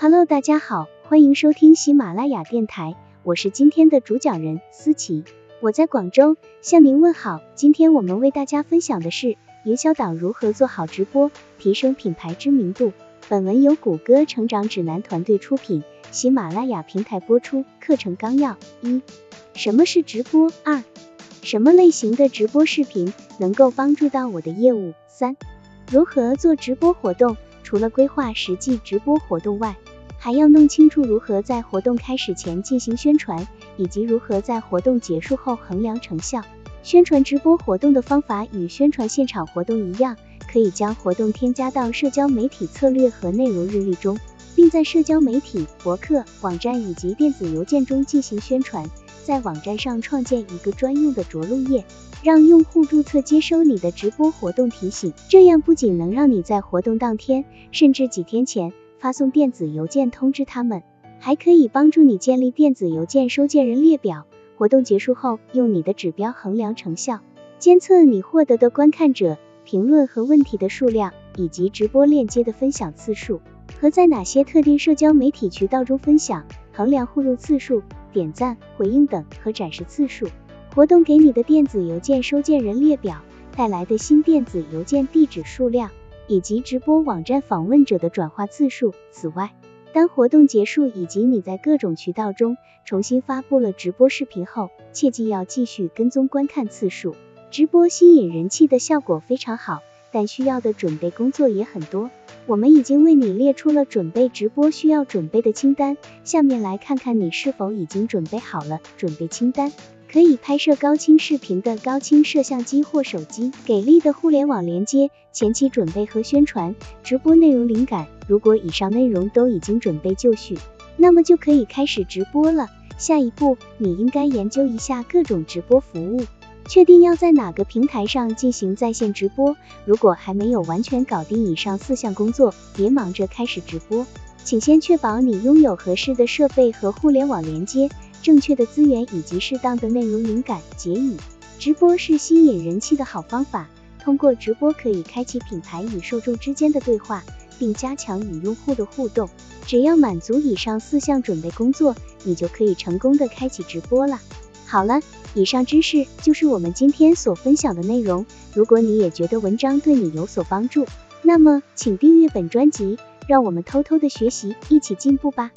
Hello，大家好，欢迎收听喜马拉雅电台，我是今天的主讲人思琪，我在广州向您问好。今天我们为大家分享的是营销党如何做好直播，提升品牌知名度。本文由谷歌成长指南团队出品，喜马拉雅平台播出。课程纲要：一、什么是直播？二、什么类型的直播视频能够帮助到我的业务？三、如何做直播活动？除了规划实际直播活动外，还要弄清楚如何在活动开始前进行宣传，以及如何在活动结束后衡量成效。宣传直播活动的方法与宣传现场活动一样，可以将活动添加到社交媒体策略和内容日历中，并在社交媒体、博客、网站以及电子邮件中进行宣传。在网站上创建一个专用的着陆页，让用户注册接收你的直播活动提醒。这样不仅能让你在活动当天，甚至几天前发送电子邮件通知他们，还可以帮助你建立电子邮件收件人列表。活动结束后，用你的指标衡量成效，监测你获得的观看者、评论和问题的数量，以及直播链接的分享次数和在哪些特定社交媒体渠道中分享，衡量互动次数。点赞、回应等和展示次数，活动给你的电子邮件收件人列表带来的新电子邮件地址数量，以及直播网站访问者的转化次数。此外，当活动结束以及你在各种渠道中重新发布了直播视频后，切记要继续跟踪观看次数。直播吸引人气的效果非常好，但需要的准备工作也很多。我们已经为你列出了准备直播需要准备的清单，下面来看看你是否已经准备好了。准备清单：可以拍摄高清视频的高清摄像机或手机，给力的互联网连接，前期准备和宣传，直播内容灵感。如果以上内容都已经准备就绪，那么就可以开始直播了。下一步，你应该研究一下各种直播服务。确定要在哪个平台上进行在线直播？如果还没有完全搞定以上四项工作，别忙着开始直播，请先确保你拥有合适的设备和互联网连接、正确的资源以及适当的内容灵感。结语：直播是吸引人气的好方法，通过直播可以开启品牌与受众之间的对话，并加强与用户的互动。只要满足以上四项准备工作，你就可以成功的开启直播了。好了。以上知识就是我们今天所分享的内容。如果你也觉得文章对你有所帮助，那么请订阅本专辑，让我们偷偷的学习，一起进步吧。